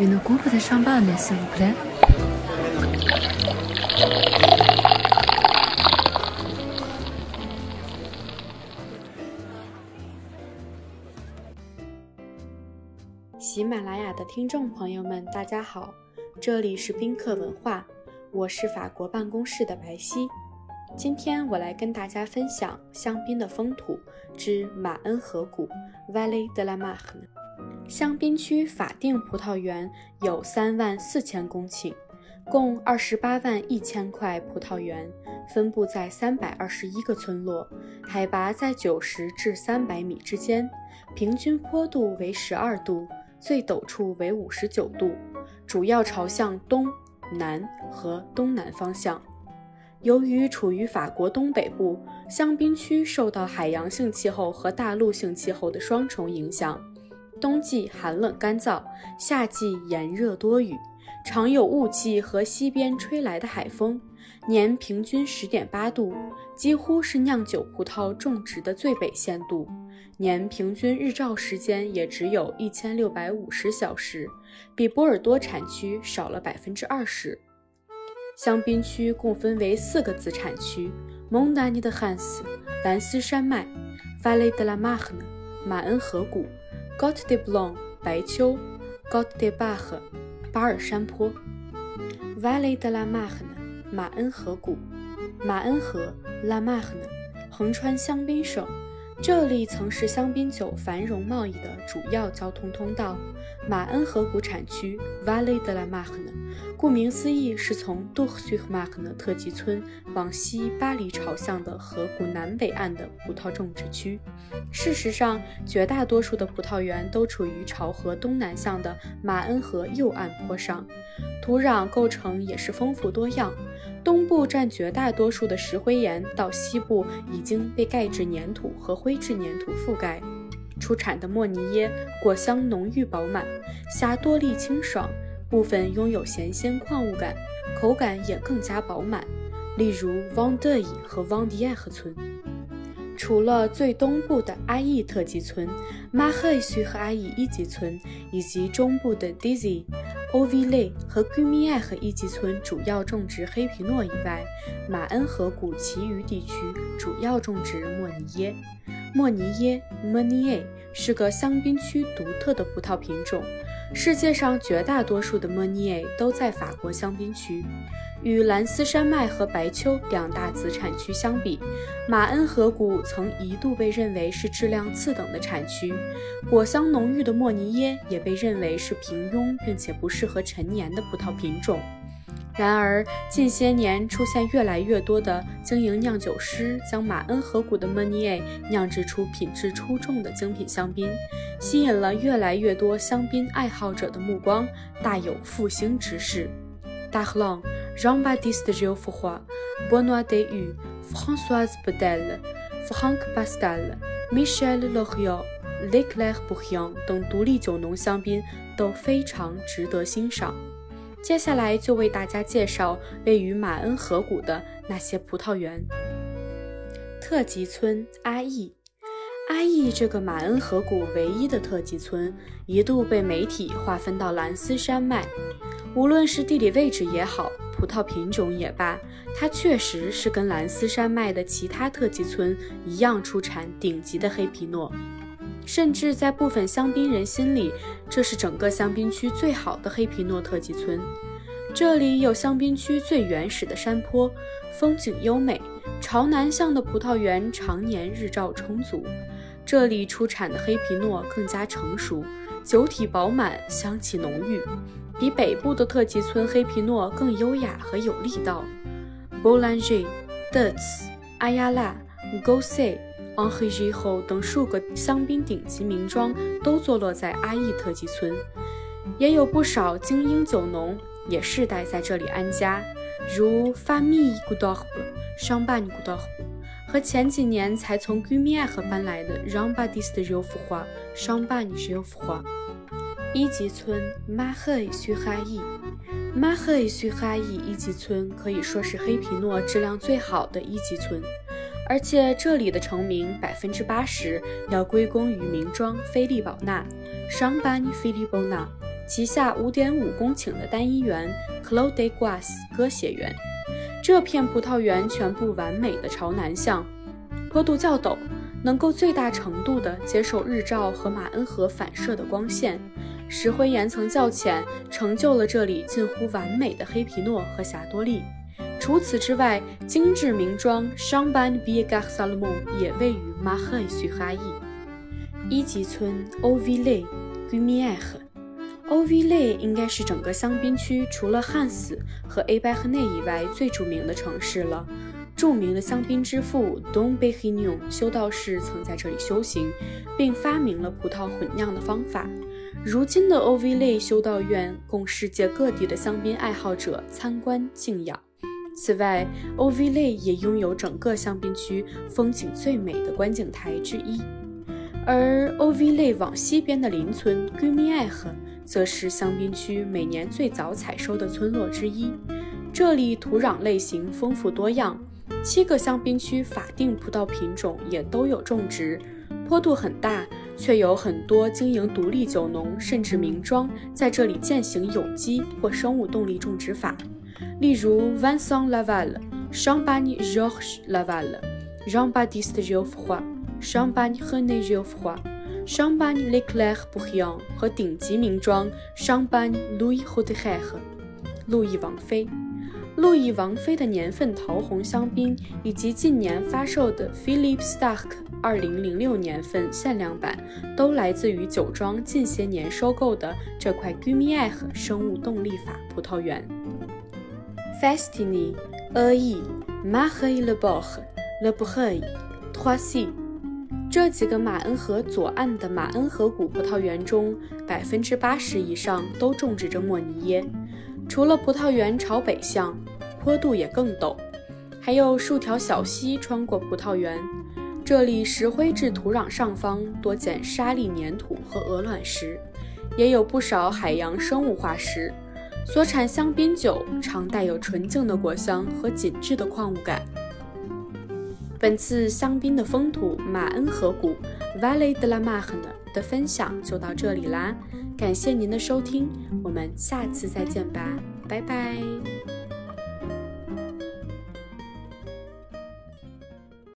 Une coupe de champagne, s'il vous plaît. 喜马拉雅的听众朋友们，大家好，这里是宾客文化，我是法国办公室的白皙。今天我来跟大家分享香槟的风土之马恩河谷 （Valley de la Marne）。香槟区法定葡萄园有三万四千公顷，共二十八万一千块葡萄园，分布在三百二十一个村落，海拔在九十至三百米之间，平均坡度为十二度，最陡处为五十九度，主要朝向东南和东南方向。由于处于法国东北部，香槟区受到海洋性气候和大陆性气候的双重影响，冬季寒冷干燥，夏季炎热多雨，常有雾气和西边吹来的海风，年平均十点八度，几乎是酿酒葡萄种植的最北限度，年平均日照时间也只有一千六百五十小时，比波尔多产区少了百分之二十。香槟区共分为四个子产区：蒙达尼的汉斯、兰斯山脉、Valley de la Marne、马恩河谷、Got de Blanc、白丘、Got de Bach、巴尔山坡。Valley de la Marne、马恩河谷、马恩河 La Marne 横穿香槟省，这里曾是香槟酒繁荣贸易的主要交通通道。马恩河谷产区 Valley de la Marne。顾名思义，是从杜克苏马克的特级村往西巴黎朝向的河谷南北岸的葡萄种植区。事实上，绝大多数的葡萄园都处于朝河东南向的马恩河右岸坡上，土壤构成也是丰富多样。东部占绝大多数的石灰岩，到西部已经被钙质粘土和灰质粘土覆盖。出产的莫尼耶果香浓郁饱满，霞多丽清爽。部分拥有咸鲜矿物感，口感也更加饱满，例如旺德伊和旺迪埃赫村。除了最东部的阿伊特级村、马赫伊和阿伊一级村，以及中部的 Dizzy、欧维雷和居米埃和一级村主要种植黑皮诺以外，马恩河谷其余地区主要种植莫尼耶。莫尼耶 （Monier） 是个香槟区独特的葡萄品种。世界上绝大多数的莫尼耶都在法国香槟区。与兰斯山脉和白丘两大子产区相比，马恩河谷曾一度被认为是质量次等的产区。果香浓郁的莫尼耶也被认为是平庸并且不适合陈年的葡萄品种。然而，近些年出现越来越多的经营酿酒师，将马恩河谷的莫尼耶酿制出品质出众的精品香槟，吸引了越来越多香槟爱好者的目光，大有复兴之势。大赫朗、Jean-Baptiste Geoffroy、Benoît Dehu、Françoise Bedel、Franck Pastel、Michel Loriot、Leclerc Bourguignon 等独立酒农香槟都非常值得欣赏。接下来就为大家介绍位于马恩河谷的那些葡萄园。特级村阿义，阿义这个马恩河谷唯一的特级村，一度被媒体划分到兰斯山脉。无论是地理位置也好，葡萄品种也罢，它确实是跟兰斯山脉的其他特级村一样出产顶级的黑皮诺。甚至在部分香槟人心里，这是整个香槟区最好的黑皮诺特级村。这里有香槟区最原始的山坡，风景优美，朝南向的葡萄园常年日照充足。这里出产的黑皮诺更加成熟，酒体饱满，香气浓郁，比北部的特级村黑皮诺更优雅和有力道。Boulanger、Dutz、阿亚拉、Gosset。A n h e j i h o 等数个香槟顶级名庄都坐落在阿义特级村，也有不少精英酒农也世代在这里安家，如 Fami g u d o b s h a g u d o b 和前几年才从 g u m i e h 搬来的 r a m b a d i s t r i f u h a s h a m b a n r i f u h a 一级村 m a h e i s u h a i m a h e i s u h a i 一级村可以说是黑皮诺质量最好的一级村。而且这里的成名百分之八十要归功于名庄菲利宝纳 （Champagne Philippona），旗下5.5公顷的单一园 Clos des Guas 鸽血园。这片葡萄园全部完美的朝南向，坡度较陡，能够最大程度地接受日照和马恩河反射的光线。石灰岩层较浅，成就了这里近乎完美的黑皮诺和霞多丽。除此之外，精致名庄 Champagne b i g a r Salomon 也位于马赫许哈伊。一级村 o v i l l e g u m i e r o v i l l e 应该是整个香槟区除了汉斯和 a b e r n e 以外最著名的城市了。著名的香槟之父 Dom b e h i g n o n 修道士曾在这里修行，并发明了葡萄混酿的方法。如今的 o v i l e 修道院供世界各地的香槟爱好者参观敬仰。此外 o v l 也拥有整个香槟区风景最美的观景台之一。而 o v l 往西边的邻村 g u m i e r 则是香槟区每年最早采收的村落之一。这里土壤类型丰富多样，七个香槟区法定葡萄品种也都有种植，坡度很大。却有很多经营独立酒农甚至名庄在这里践行有机或生物动力种植法，例如 Vincent Laval、Champagne Georges Laval、Jean-Baptiste Geoffroy、Champagne René Geoffroy、Champagne Leclerc Bouillon 和顶级名庄 Champagne Louis Roederer、路易王妃。路易王妃的年份桃红香槟以及近年发售的 Philip Stark 2006年份限量版，都来自于酒庄近些年收购的这块 g u m i e r 生物动力法葡萄园。Festini、e i Marie Le Bourg、Le Bourg、Trois C 这几个马恩河左岸的马恩河谷葡萄园中，百分之八十以上都种植着莫尼耶。除了葡萄园朝北向，坡度也更陡，还有数条小溪穿过葡萄园。这里石灰质土壤上方多见沙砾粘土和鹅卵石，也有不少海洋生物化石。所产香槟酒常带有纯净的果香和紧致的矿物感。本次香槟的风土马恩河谷 （Valley de la Marne） 的分享就到这里啦，感谢您的收听，我们下次再见吧，拜拜。